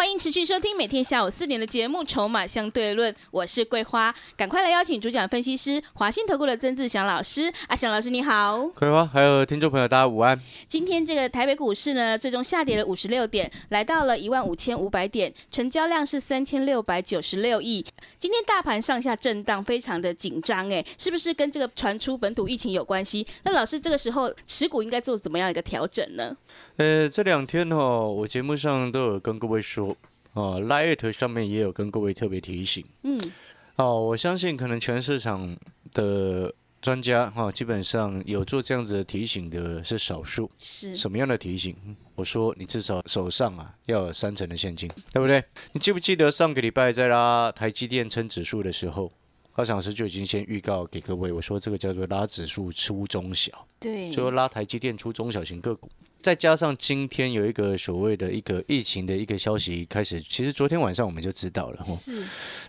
欢迎持续收听每天下午四点的节目《筹码相对论》，我是桂花，赶快来邀请主讲分析师华信投顾的曾志祥老师。阿祥老师你好，桂花还有听众朋友大家午安。今天这个台北股市呢，最终下跌了五十六点，来到了一万五千五百点，成交量是三千六百九十六亿。今天大盘上下震荡，非常的紧张，哎，是不是跟这个传出本土疫情有关系？那老师这个时候持股应该做怎么样一个调整呢？呃，这两天哦，我节目上都有跟各位说，哦，Light 上面也有跟各位特别提醒，嗯，哦，我相信可能全市场的专家哈，基本上有做这样子的提醒的是少数。是什么样的提醒？我说你至少手上啊要有三成的现金，对不对？你记不记得上个礼拜在拉台积电撑指数的时候，高老师就已经先预告给各位，我说这个叫做拉指数出中小，对，就拉台积电出中小型个股。再加上今天有一个所谓的一个疫情的一个消息开始，其实昨天晚上我们就知道了哈。是。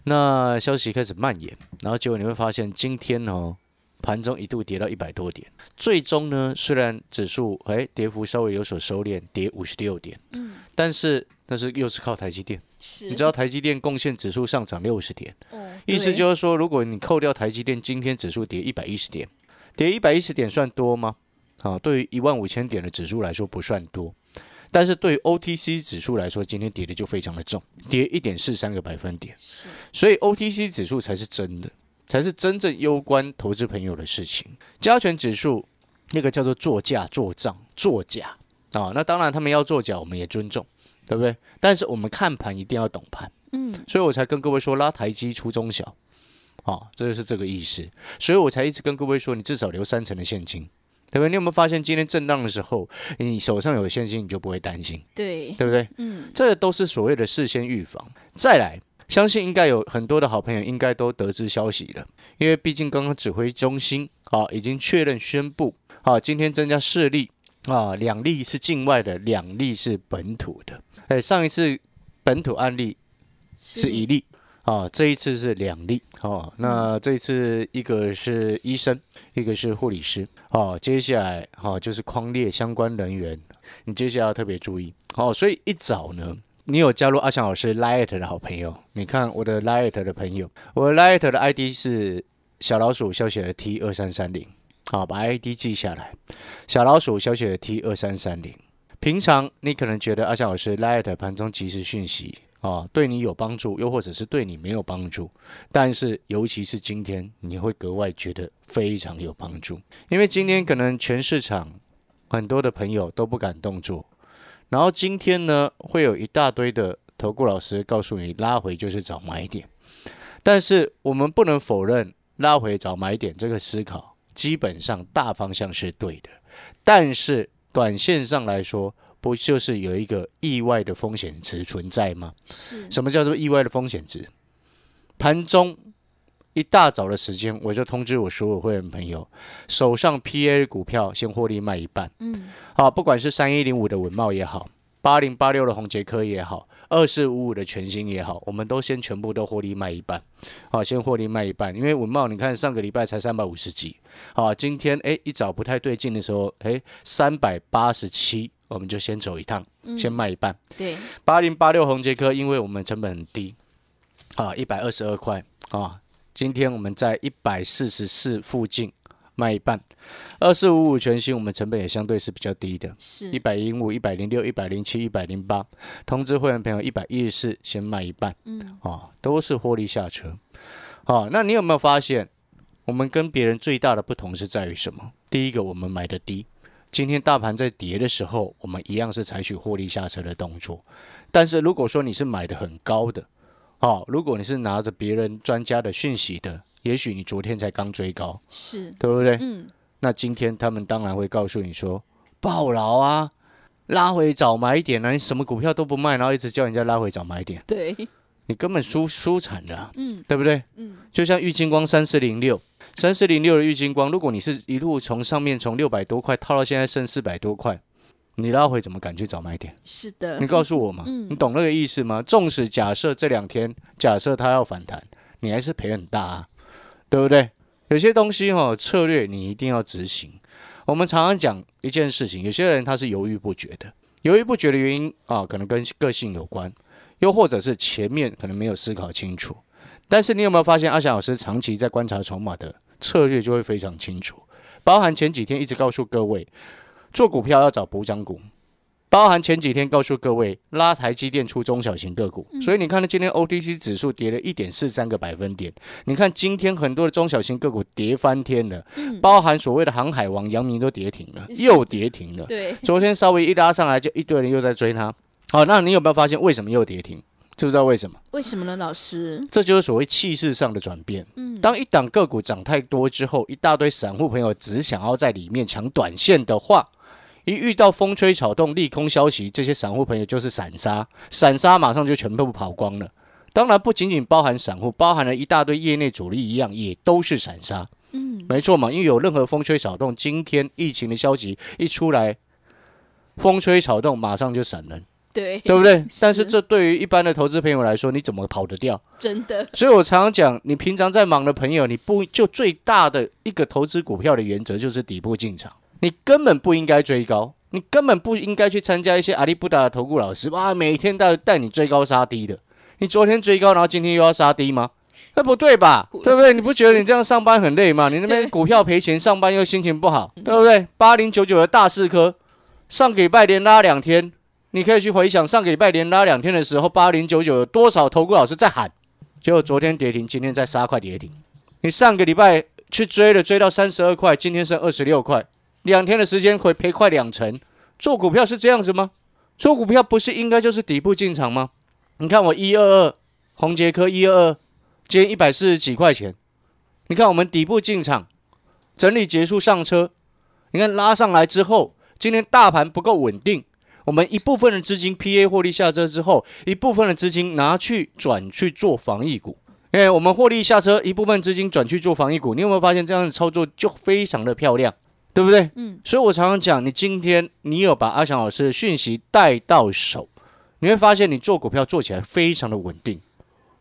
那消息开始蔓延，然后结果你会发现今天哦，盘中一度跌到一百多点，最终呢，虽然指数哎跌幅稍微有所收敛，跌五十六点，嗯，但是但是又是靠台积电。是。你知道台积电贡献指数上涨六十点，哦，意思就是说，如果你扣掉台积电，今天指数跌一百一十点，跌一百一十点算多吗？啊，对于一万五千点的指数来说不算多，但是对于 OTC 指数来说，今天跌的就非常的重，跌一点四三个百分点。是，所以 OTC 指数才是真的，才是真正攸关投资朋友的事情。加权指数那个叫做作价做账做假啊，那当然他们要作假，我们也尊重，对不对？但是我们看盘一定要懂盘，嗯，所以我才跟各位说拉台积出中小，啊，这就是这个意思。所以我才一直跟各位说，你至少留三成的现金。对不对？你有没有发现今天震荡的时候，你手上有现金，你就不会担心，对对不对？嗯，这都是所谓的事先预防。再来，相信应该有很多的好朋友应该都得知消息了，因为毕竟刚刚指挥中心啊已经确认宣布啊，今天增加四例啊，两例是境外的，两例是本土的。哎，上一次本土案例是一例。啊，这一次是两例，哦，那这一次一个是医生，一个是护理师，哦，接下来好就是框列相关人员，你接下来要特别注意，哦，所以一早呢，你有加入阿翔老师 Light 的好朋友，你看我的 Light 的朋友，我 Light 的 ID 是小老鼠小写的 T 二三三零，好，把 ID 记下来，小老鼠小写的 T 二三三零，平常你可能觉得阿翔老师 Light 盘中即时讯息。啊，对你有帮助，又或者是对你没有帮助，但是尤其是今天，你会格外觉得非常有帮助，因为今天可能全市场很多的朋友都不敢动作，然后今天呢，会有一大堆的投顾老师告诉你拉回就是找买点，但是我们不能否认拉回找买点这个思考，基本上大方向是对的，但是短线上来说。不就是有一个意外的风险值存在吗？是什么叫做意外的风险值？盘中一大早的时间，我就通知我所有会员朋友，手上 PA 股票先获利卖一半。嗯，好，不管是三一零五的文茂也好，八零八六的红杰科也好，二四五五的全新也好，我们都先全部都获利卖一半。好，先获利卖一半，因为文茂你看上个礼拜才三百五十几，好，今天哎一早不太对劲的时候，哎三百八十七。我们就先走一趟，先卖一半。对，八零八六红杰科，因为我们成本很低，啊，一百二十二块啊。今天我们在一百四十四附近卖一半。二四五五全新，我们成本也相对是比较低的，是一百零五、一百零六、一百零七、一百零八。通知会员朋友，一百一十四先卖一半，嗯，啊，都是获利下车。好，那你有没有发现，我们跟别人最大的不同是在于什么？第一个，我们买的低。今天大盘在跌的时候，我们一样是采取获利下车的动作。但是如果说你是买的很高的，哦，如果你是拿着别人专家的讯息的，也许你昨天才刚追高，是对不对？嗯。那今天他们当然会告诉你说，暴牢啊，拉回早买点啊，你什么股票都不卖，然后一直叫人家拉回早买点。对。你根本输输惨了啊、嗯对不对？嗯，就像玉金光三四零六，三四零六的郁金光，如果你是一路从上面从六百多块套到现在剩四百多块，你拉回怎么敢去找买点？是的，你告诉我嘛，嗯你懂那个意思吗？纵使假设这两天假设它要反弹，你还是赔很大啊，对不对？有些东西哈、策略你一定要执行。我们常常讲一件事情，有些人他是犹豫不决的，犹豫不决的原因啊，可能跟个性有关，又或者是前面可能没有思考清楚。但是你有没有发现，阿翔老师长期在观察筹码的策略就会非常清楚，包含前几天一直告诉各位，做股票要找补涨股，包含前几天告诉各位拉台积电出中小型个股，所以你看到今天 OTC 指数跌了一点四三个百分点，你看今天很多的中小型个股跌翻天了，包含所谓的航海王、阳明都跌停了，又跌停了。对，昨天稍微一拉上来，就一堆人又在追它。好，那你有没有发现为什么又跌停？知不知道为什么？为什么呢，老师？这就是所谓气势上的转变。嗯当一档个股涨太多之后，一大堆散户朋友只想要在里面抢短线的话，一遇到风吹草动、利空消息，这些散户朋友就是散杀，散杀马上就全部跑光了。当然，不仅仅包含散户，包含了一大堆业内主力一样，也都是散杀。嗯，没错嘛，因为有任何风吹草动，今天疫情的消息一出来，风吹草动马上就散人，对，对不对？但是是这对于一般的投资朋友来说，你怎么跑得掉？真的，所以我常常讲，你平常在忙的朋友，你不就最大的一个投资股票的原则就是底部进场，你根本不应该追高，你根本不应该去参加一些阿里不达的投顾老师，哇，每天带带你追高杀低的。你昨天追高，然后今天又要杀低吗？那不对吧？对不对？你不觉得你这样上班很累吗？你那边股票赔钱，上班又心情不好，对不对？八零九九的大四科，上个礼拜连拉两天，你可以去回想上个礼拜连拉两天的时候，八零九九有多少投顾老师在喊？结果昨天跌停，今天再杀块跌停。你上个礼拜去追了，追到三十二块，今天剩二十六块，两天的时间会赔快两成。做股票是这样子吗？做股票不是应该就是底部进场吗？你看我一二二红杰科一二二，今天一百四十几块钱。你看我们底部进场，整理结束上车，你看拉上来之后，今天大盘不够稳定，我们一部分的资金 PA 获利下车之后，一部分的资金拿去转去做防疫股。因为我们获利下车，一部分资金转去做防疫股，你有没有发现这样的操作就非常的漂亮，对不对？嗯，所以我常常讲，你今天你有把阿翔老师的讯息带到手，你会发现你做股票做起来非常的稳定，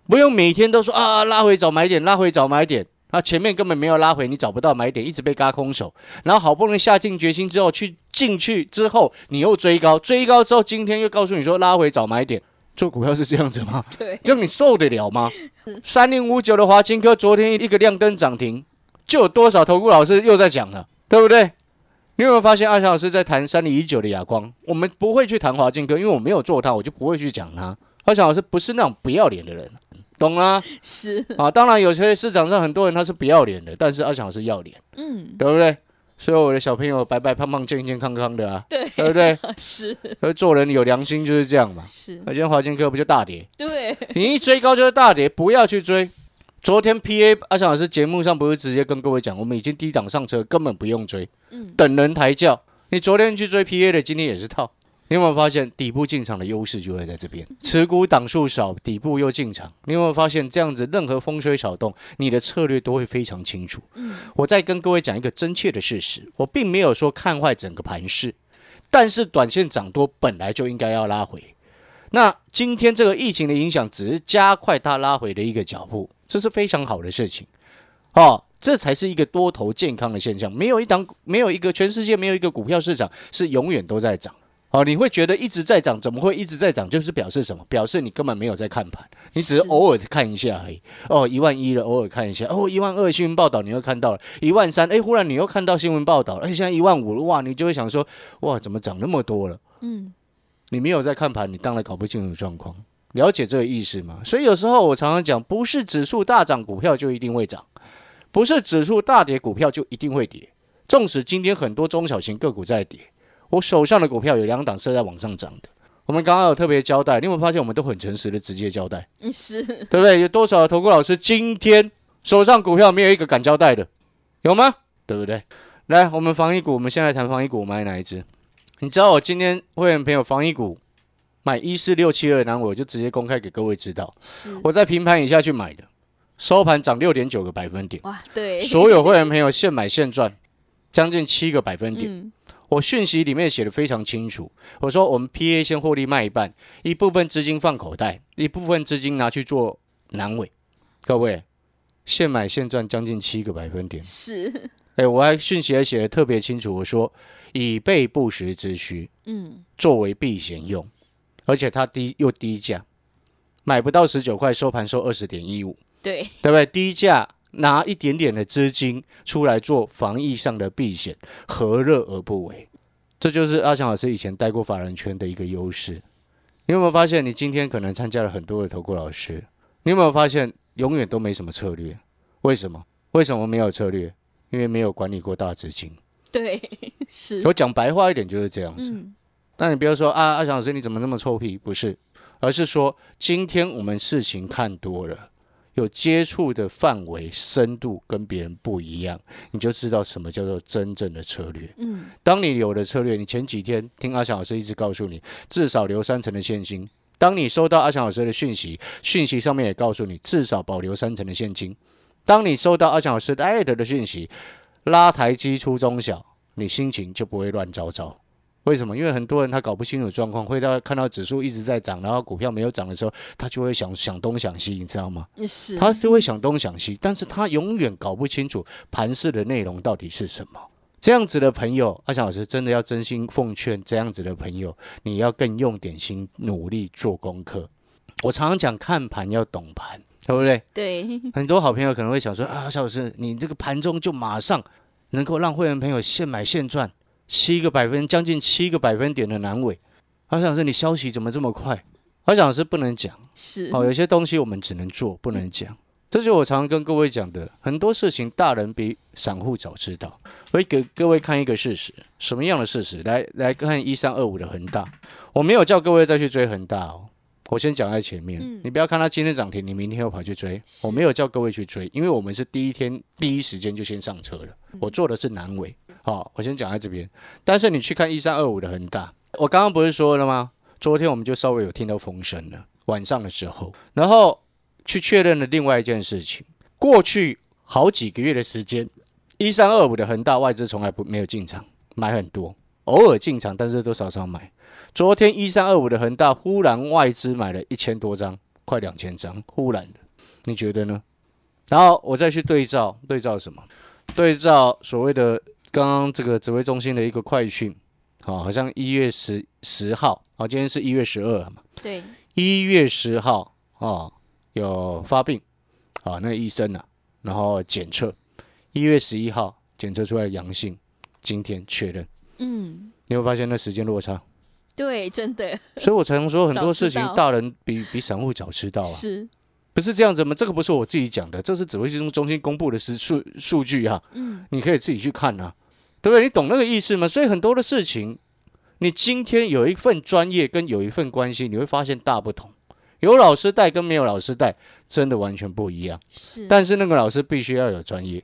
不用每天都说啊拉回找买点，拉回找买点，啊前面根本没有拉回，你找不到买点，一直被嘎空手，然后好不容易下定决心之后去进去之后，你又追高，追高之后今天又告诉你说拉回找买点，做股票是这样子吗？对，这样你受得了吗？三零五九的华金科昨天一个亮灯涨停，就有多少投顾老师又在讲了，对不对？你有没有发现阿翔老师在谈三零一九的哑光？我们不会去谈华金科，因为我没有做它，我就不会去讲它。阿翔老师不是那种不要脸的人，懂啦？是，啊，当然有些市场上很多人他是不要脸的，但是阿翔老师要脸，嗯，对不对？所以我的小朋友白白胖胖、健健康康的啊，对，对不对？是而做人有良心就是这样嘛。是，那今天华金科不就大跌？对，你一追高就是大跌，不要去追。昨天 P A 阿翔老师节目上不是直接跟各位讲，我们已经低档上车，根本不用追，嗯等人抬轿。你昨天去追 P A 的，今天也是套。你有没有发现底部进场的优势就会在这边？持股档数少，底部又进场。你有没有发现这样子，任何风吹草动，你的策略都会非常清楚。我再跟各位讲一个真切的事实，我并没有说看坏整个盘势，但是短线涨多本来就应该要拉回。那今天这个疫情的影响，只是加快它拉回的一个脚步，这是非常好的事情。哦，这才是一个多头健康的现象。没有一档，没有一个全世界没有一个股票市场是永远都在涨。哦，你会觉得一直在涨，怎么会一直在涨？就是表示什么？表示你根本没有在看盘，你只是是偶尔看一下而已。哦，一万一了，偶尔看一下。哦，一万二新闻报道你又看到了，一万三，哎，忽然你又看到新闻报道了，哎，现在一万五了，哇，你就会想说，哇，怎么涨那么多了？嗯，你没有在看盘，你当然搞不清楚状况。了解这个意思吗？所以有时候我常常讲，不是指数大涨，股票就一定会涨；不是指数大跌，股票就一定会跌。纵使今天很多中小型个股在跌，我手上的股票有两档是在往上涨的。我们刚刚有特别交代，你有没有发现我们都很诚实的直接交代，嗯是，对不对？有多少投顾老师今天手上股票没有一个敢交代的，有吗？对不对？来，我们防疫股，我们现在谈防疫股，我买哪一只？你知道我今天会员朋友防疫股买一四六七二南，我就直接公开给各位知道，是我在平盘以下去买的，收盘涨六点九个百分点，哇，对，所有会员朋友现买现赚，将近七个百分点。嗯，我讯息里面写的非常清楚，我说我们 PA 先获利卖一半，一部分资金放口袋，一部分资金拿去做南尾。各位，现买现赚将近七个百分点。是，哎，我还讯息还写的特别清楚，我说以备不时之需，嗯，作为避险用，而且它低又低价，买不到十九块，收盘收二十点一五，对，对不对？低价拿一点点的资金出来做防疫上的避险，何乐而不为？这就是阿强老师以前带过法人圈的一个优势。你有没有发现，你今天可能参加了很多的投顾老师，你有没有发现永远都没什么策略？为什么？为什么没有策略？因为没有管理过大资金。对，是，我讲白话一点就是这样子。嗯，那你不要说啊，阿强老师你怎么那么臭屁？不是，而是说今天我们事情看多了，有接触的范围深度跟别人不一样，你就知道什么叫做真正的策略。嗯，当你有了策略，你前几天听阿强老师一直告诉你，至少留三成的现金。当你收到阿强老师的讯息，讯息上面也告诉你至少保留三成的现金。当你收到阿强老师的艾特的讯息，拉台基出中小，你心情就不会乱糟糟。为什么？因为很多人他搞不清楚状况，会到看到指数一直在涨，然后股票没有涨的时候，他就会想想东想西，你知道吗？是，他就会想东想西，但是他永远搞不清楚盘市的内容到底是什么。这样子的朋友，阿翔老师真的要真心奉劝，这样子的朋友，你要更用点心，努力做功课。我常常讲，看盘要懂盘，对不对？对，很多好朋友可能会想说啊，小老师，你这个盘中就马上能够让会员朋友现买现赚七个百分，将近七个百分点的难尾。阿翔老师，你消息怎么这么快？阿翔是不能讲。是，哦，有些东西我们只能做，不能讲。这就是我常常跟各位讲的，很多事情大人比散户早知道。我会给各位看一个事实，什么样的事实？来来看一三二五的恒大，我没有叫各位再去追恒大哦。我先讲在前面，嗯你不要看它今天涨停，你明天又跑去追。我没有叫各位去追，因为我们是第一天第一时间就先上车了。我做的是南尾，好、我先讲在这边。但是你去看一三二五的恒大，我刚刚不是说了吗？昨天我们就稍微有听到风声了，晚上的时候，然后去确认了另外一件事情。过去好几个月的时间，一三二五的恒大外资从来不没有进场买很多，偶尔进场，但是都少少买。昨天一三二五的恒大忽然外资买了一千多张，快两千张，忽然的，你觉得呢？然后我再去对照，对照什么？对照所谓的刚刚这个指挥中心的一个快讯，好、好像一月十十号，好、今天是一月十二嘛，对，一月十号哦，有发病啊，那个医生啊，然后检测，一月十一号检测出来阳性，今天确认，嗯，你会发现那时间落差，对，真的。所以我才能说很多事情大人比比散户早知道啊，是，不是这样子吗？这个不是我自己讲的，这是指挥中心公布的数数数据啊，嗯，你可以自己去看啊，对不对？你懂那个意思吗？所以很多的事情，你今天有一份专业跟有一份关系，你会发现大不同。有老师带跟没有老师带，真的完全不一样。是，但是那个老师必须要有专业，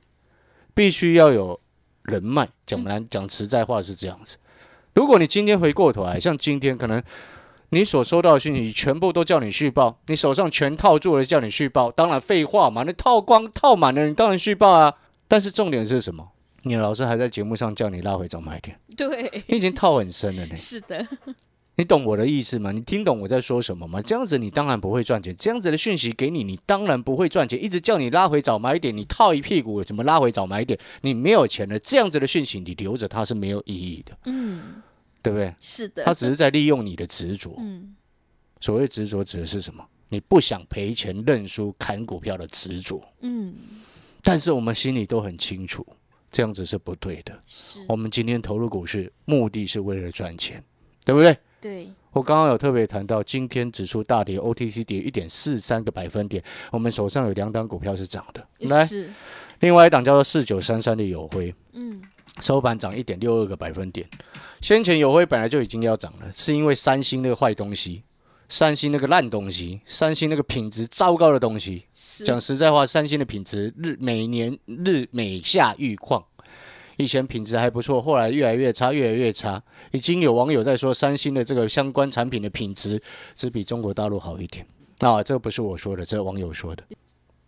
必须要有人脉。讲难讲实在话是这样子。如果你今天回过头来，像今天可能你所收到的讯息全部都叫你续报，你手上全套住了叫你续报，当然废话嘛，那套光套满了，你当然续报啊。但是重点是什么？你的老师还在节目上叫你拉回早买点，对，你已经套很深了呢。是的，你懂我的意思吗？你听懂我在说什么吗？这样子你当然不会赚钱，这样子的讯息给你，你当然不会赚钱。一直叫你拉回早买点，你套一屁股，怎么拉回早买点？你没有钱了，这样子的讯息你留着它是没有意义的，嗯，对不对？是的，他只是在利用你的执着。嗯，所谓执着指的是什么？你不想赔钱认输砍股票的执着。嗯，但是我们心里都很清楚，这样子是不对的。是，我们今天投入股市，目的是为了赚钱，对不对？对，我刚刚有特别谈到，今天指数大跌，OTC 跌一点四三个百分点，我们手上有两档股票是涨的。来，是，另外一档叫做四九三三的友辉，嗯，收盘涨一点六二个百分点。先前友辉本来就已经要涨了，是因为三星那个坏东西，三星那个烂东西，三星那个品质糟糕的东西。讲实在话，三星的品质日每年日每下愈况，以前品质还不错，后来越来越差，越来越差。已经有网友在说，三星的这个相关产品的品质只比中国大陆好一点。那这不是我说的，这是网友说的。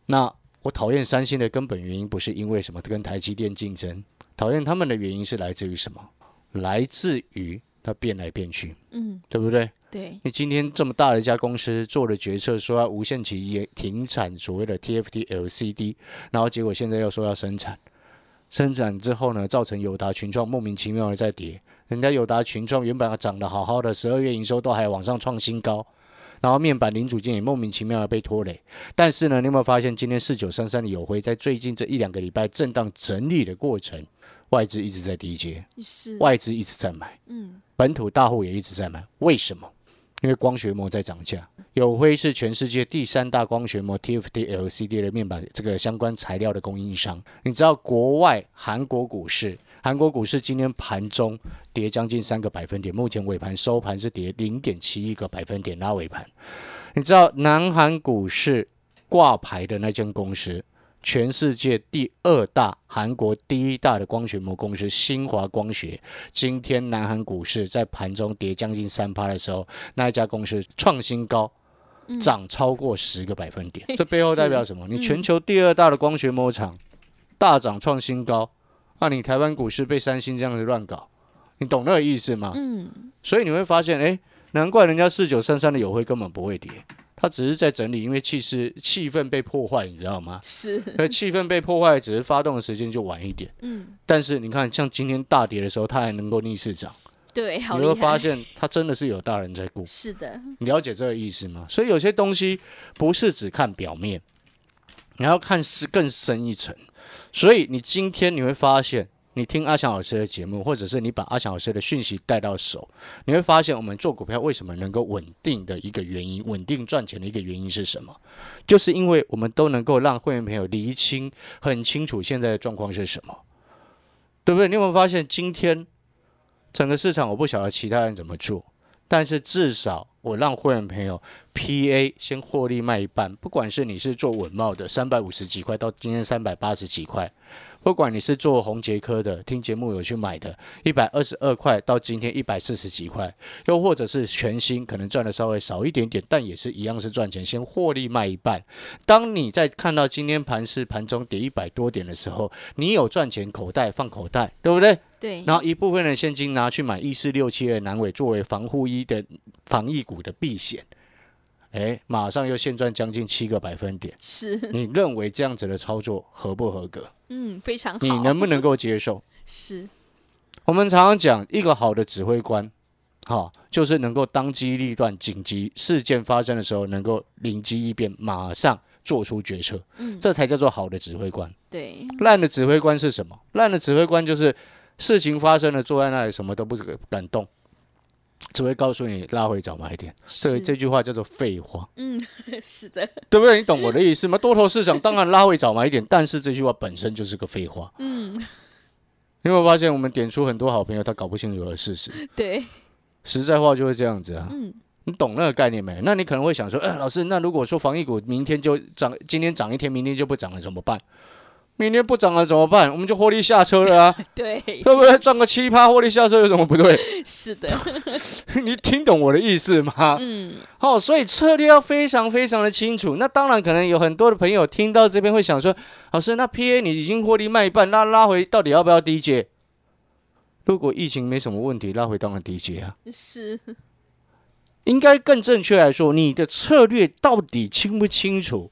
那我讨厌三星的根本原因不是因为什么跟台积电竞争，讨厌他们的原因是来自于什么？来自于他变来变去，嗯，对不对？对，你今天这么大的一家公司做了决策，说要无限期也停产所谓的 TFT LCD，然后结果现在又说要生产，生产之后呢，造成友达群创莫名其妙的在跌。人家友达群创原本涨得好好的，十二月营收都还往上创新高，然后面板零组件也莫名其妙的被拖累。但是呢，你有没有发现今天四九三三的友辉在最近这一两个礼拜震荡整理的过程，外资一直在低接，是，外资一直在买，嗯，本土大户也一直在买，为什么？因为光学膜在涨价，友辉是全世界第三大光学膜 TFT LCD 的面板这个相关材料的供应商。你知道国外韩国股市，韩国股市今天盘中跌将近三个百分点，目前尾盘收盘是跌零点七一个百分点拉尾盘。你知道南韩股市挂牌的那间公司？全世界第二大、韩国第一大的光学膜公司新华光学，今天南韩股市在盘中跌将近三趴的时候，那一家公司创新高，涨超过十个百分点。这背后代表什么？你全球第二大的光学膜厂大涨创新高，那你台湾股市被三星这样子乱搞，你懂那个意思吗？嗯，所以你会发现，哎，难怪人家四九三三的友辉根本不会跌。它只是在整理，因为气势气氛被破坏，你知道吗？是，那气氛被破坏，只是发动的时间就晚一点。嗯，但是你看，像今天大跌的时候，它还能够逆势涨，对，好你，会发现它真的是有大人在顾。是的，你了解这个意思吗？所以有些东西不是只看表面，你要看是更深一层。所以你今天你会发现。你听阿翔老师的节目，或者是你把阿翔老师的讯息带到手，你会发现我们做股票为什么能够稳定的一个原因，稳定赚钱的一个原因是什么？就是因为我们都能够让会员朋友厘清很清楚现在的状况是什么，对不对？你有没有发现今天整个市场我不晓得其他人怎么做，但是至少我让会员朋友 PA 先获利卖一半，不管是你是做稳茂的三百五十几块到今天三百八十几块。不管你是做红杰科的，听节目有去买的，一百二十二块到今天一百四十几块，又或者是全新，可能赚的稍微少一点点，但也是一样是赚钱，先获利卖一半。当你在看到今天盘是盘中跌一百多点的时候，你有赚钱口袋放口袋，对不对？对。然后一部分的现金拿去买一四六七的南伟作为防护衣的防疫股的避险。哎，马上又现赚将近七个百分点，是你认为这样子的操作合不合格？嗯，非常好。你能不能够接受？是我们常常讲，一个好的指挥官，好，就是能够当机立断，紧急事件发生的时候，能够灵机一变，马上做出决策，嗯，这才叫做好的指挥官。对，烂的指挥官是什么？烂的指挥官就是事情发生了，坐在那里什么都不敢动。只会告诉你拉回早买点，所以这句话叫做废话。嗯，是的，对不对？你懂我的意思吗？多头市场当然拉回早买点，但是这句话本身就是个废话。嗯，你有没有发现我们点出很多好朋友他搞不清楚的事实？对，实在话就会这样子啊。嗯，你懂那个概念没？那你可能会想说，哎，老师，那如果说防疫股明天就涨，今天涨一天，明天就不涨了，怎么办？明天不涨了怎么办？我们就获利下车了啊！对，会不会？赚个七趴获利下车有什么不对？是的，你听懂我的意思吗？嗯，好，所以策略要非常非常的清楚。那当然，可能有很多的朋友听到这边会想说，老师，那 PA 你已经获利卖一半，那拉回到底要不要低接？如果疫情没什么问题，拉回当然低接啊。是，应该更正确来说，你的策略到底清不清楚？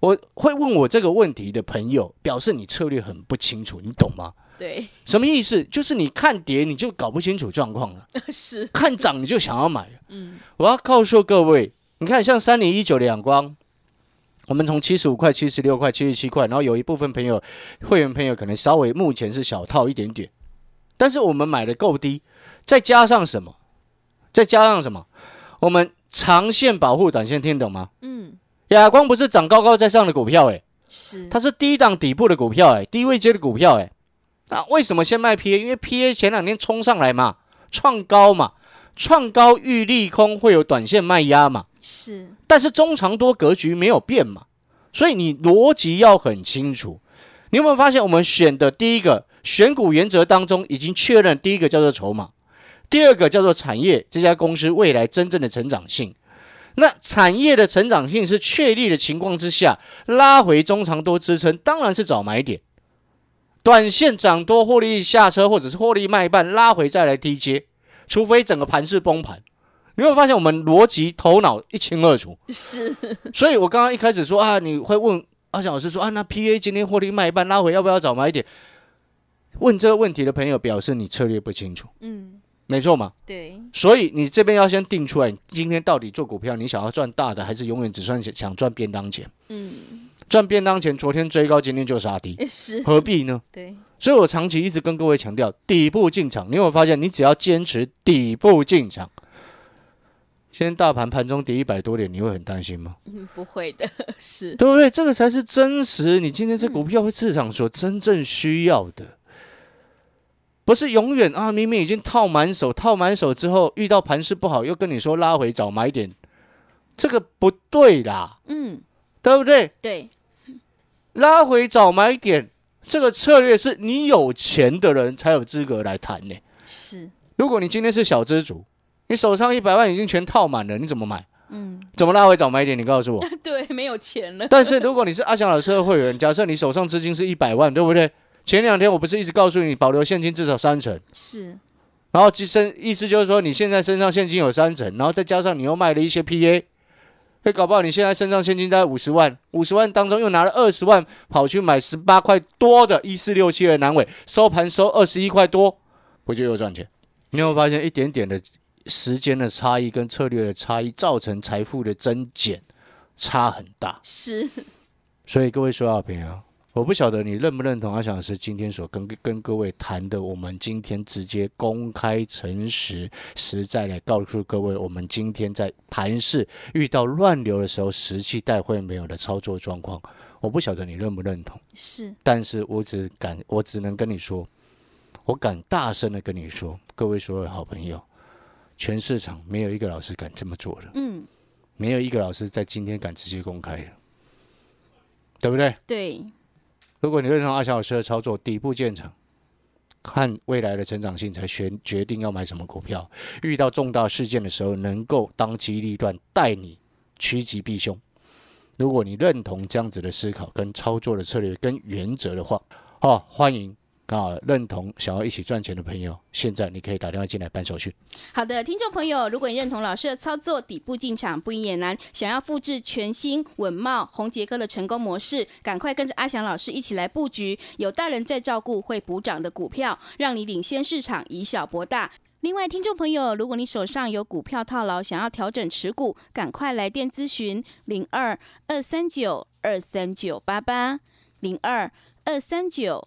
我会问我这个问题的朋友，表示你策略很不清楚，你懂吗？对，什么意思？就是你看跌你就搞不清楚状况了，是，看涨你就想要买。嗯，我要告诉各位，你看像三零一九的阳光，我们从七十五块、七十六块、七十七块，然后有一部分朋友会员朋友可能稍微目前是小套一点点，但是我们买的够低，再加上什么？再加上什么？我们长线保护短线，听懂吗？嗯。亚光不是涨高高在上的股票，诶，是它是低档底部的股票，诶，低位接的股票，诶。那为什么先卖 PA？因为 PA 前两天冲上来嘛，创高嘛，创高遇利空会有短线卖压嘛，是，但是中长多格局没有变嘛，所以你逻辑要很清楚。你有没有发现，我们选的第一个选股原则当中，已经确认第一个叫做筹码，第二个叫做产业这家公司未来真正的成长性。那产业的成长性是确立的情况之下，拉回中长多支撑，当然是找买点。短线涨多获利下车，或者是获利卖半，拉回再来低接，除非整个盘势崩盘。你有没有发现我们逻辑头脑一清二楚？是，所以我刚刚一开始说啊，你会问阿翔老师说啊，那 P A 今天获利卖半，拉回要不要找买点？问这个问题的朋友表示你策略不清楚，嗯，没错嘛？对，所以你这边要先定出来，你今天到底做股票，你想要赚大的，还是永远只算想赚便当钱？嗯，赚便当钱，昨天追高，今天就杀低，是，何必呢？对，所以我长期一直跟各位强调，底部进场。你有没有发现，你只要坚持底部进场，今天大盘盘中跌一百多点，你会很担心吗？嗯，不会的，是，对不对？这个才是真实，你今天这股票市场所真正需要的，不是永远啊！明明已经套满手，套满手之后遇到盘势不好，又跟你说拉回找买点，这个不对啦，嗯，对不对？对，拉回找买点，这个策略是你有钱的人才有资格来谈呢。是，如果你今天是小资主，你手上一百万已经全套满了，你怎么买？嗯，怎么拉回找买点？你告诉我。对，没有钱了，但是如果你是阿翔老师的会员，假设你手上资金是一百万，对不对？前两天我不是一直告诉你保留现金至少三成，是，然后身意思就是说你现在身上现金有三成，然后再加上你又卖了一些 PA，哎，搞不好你现在身上现金大概五十万，五十万当中又拿了二十万跑去买十八块多的一四六七的南尾，收盘收二十一块多，不就又赚钱？你有没有发现一点点的时间的差异跟策略的差异，造成财富的增减差很大？是，所以各位说好朋友，我不晓得你认不认同阿翔老师今天所跟跟各位谈的，我们今天直接公开、诚实、实在来告诉各位，我们今天在盘市遇到乱流的时候，实际带会没有的操作状况。我不晓得你认不认同，是，但是我只敢，我只能跟你说，我敢大声的跟你说，各位所有好朋友，全市场没有一个老师敢这么做的，嗯，没有一个老师在今天敢直接公开的，对不对？对，如果你认同阿翔老师的操作，底部建成，看未来的成长性才决决定要买什么股票。遇到重大事件的时候，能够当机立断，带你趋吉避凶。如果你认同这样子的思考、跟操作的策略、跟原则的话，哦，欢迎啊，认同想要一起赚钱的朋友，现在你可以打电话进来办手续。好的，听众朋友，如果你认同老师的操作，底部进场不也难，想要复制全新稳茂、红杰哥的成功模式，赶快跟着阿翔老师一起来布局，有大人在照顾会补涨的股票，让你领先市场，以小博大。另外，听众朋友，如果你手上有股票套牢，想要调整持股，赶快来电咨询零二二三九二三九八八零二二三九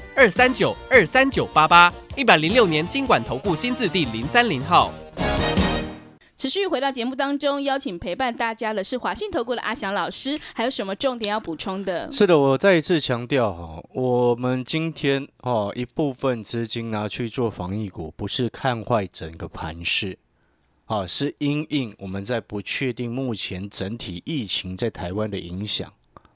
二三九二三九八八，一百零六年经管投顾新字第零三零号。持续回到节目当中，邀请陪伴大家的是华信投顾的阿翔老师，还有什么重点要补充的？是的，我再一次强调哈，我们今天哦一部分资金拿去做防疫股，不是看坏整个盘势，啊，是因应我们在不确定目前整体疫情在台湾的影响，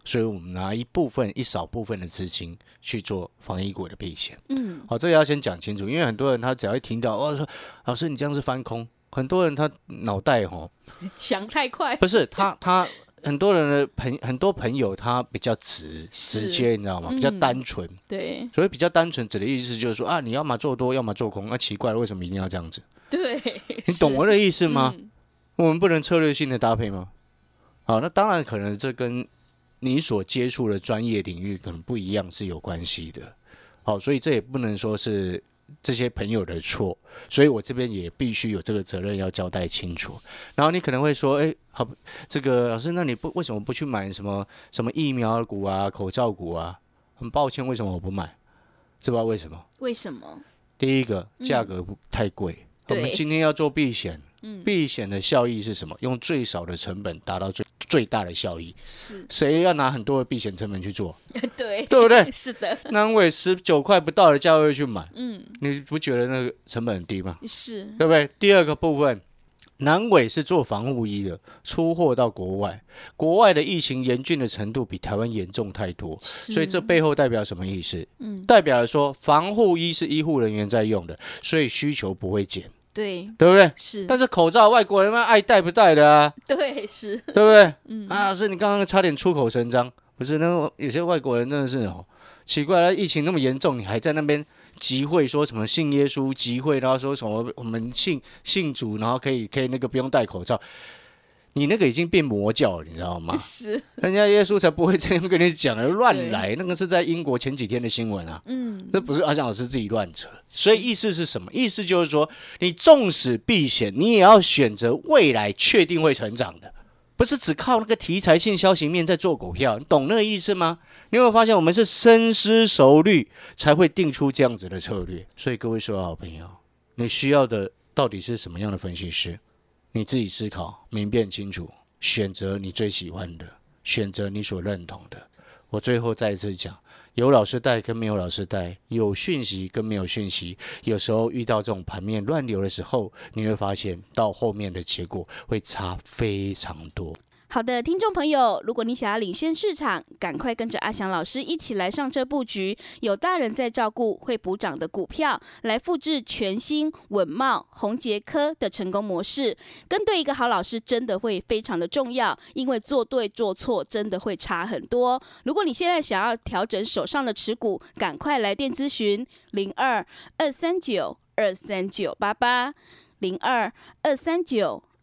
所以我们拿一部分一少部分的资金去做防疫股的避险。嗯，好，这个要先讲清楚，因为很多人他只要一听到哦说老师你这样是翻空，很多人他脑袋哈想太快，不是他他很多人的朋很多朋友他比较直直接，你知道吗？比较嗯单纯，对所以比较单纯指的意思就是说啊，你要么做多，要么做空。那、奇怪了，为什么一定要这样子？对，你懂我的意思吗？嗯我们不能策略性的搭配吗？好，那当然可能这跟你所接触的专业领域可能不一样是有关系的。好，所以这也不能说是这些朋友的错，所以我这边也必须有这个责任要交代清楚。然后你可能会说，哎，好，这个老师，那你不为什么不去买什么什么疫苗股啊、口罩股啊？很抱歉，为什么我不买？知不知道为什么？为什么？第一个，价格不太贵。我们今天要做避险，嗯避险的效益是什么？用最少的成本达到最最大的效益。是，谁要拿很多的避险成本去做？对，对不对？是的，南伟十九块不到的价位去买，嗯，你不觉得那个成本很低吗？是，对不对？第二个部分，南伟是做防护衣的，出货到国外，国外的疫情严峻的程度比台湾严重太多，所以这背后代表什么意思？嗯代表了说防护衣是医护人员在用的，所以需求不会减，对，对不对？是，但是口罩外国人们爱戴不戴的啊，对，是，对不对？嗯啊，是你刚刚差点出口成章，不是？那有些外国人真的是哦，奇怪了，疫情那么严重，你还在那边集会说什么信耶稣集会，然后说什么我们信信主，然后可以可以那个不用戴口罩，你那个已经变魔教了，你知道吗？是，人家耶稣才不会这样跟你讲的，乱来。那个是在英国前几天的新闻啊，嗯，这不是阿翔老师自己乱扯。所以意思是什么？意思就是说，你纵使避险，你也要选择未来确定会成长的，不是只靠那个题材性消息面在做股票。你懂那个意思吗？你有没有发现，我们是深思熟虑才会定出这样子的策略？所以各位所有好朋友，你需要的到底是什么样的分析师？你自己思考，明辨清楚，选择你最喜欢的，选择你所认同的。我最后再一次讲，有老师带跟没有老师带，有讯息跟没有讯息，有时候遇到这种盘面乱流的时候，你会发现到后面的结果会差非常多。好的，听众朋友，如果你想要领先市场，赶快跟着阿翔老师一起来上车布局，有大人在照顾，会补涨的股票，来复制全新稳茂、宏杰科的成功模式。跟对一个好老师真的会非常的重要，因为做对做错真的会差很多。如果你现在想要调整手上的持股，赶快来电咨询零二二三九二三九八八零二二三九。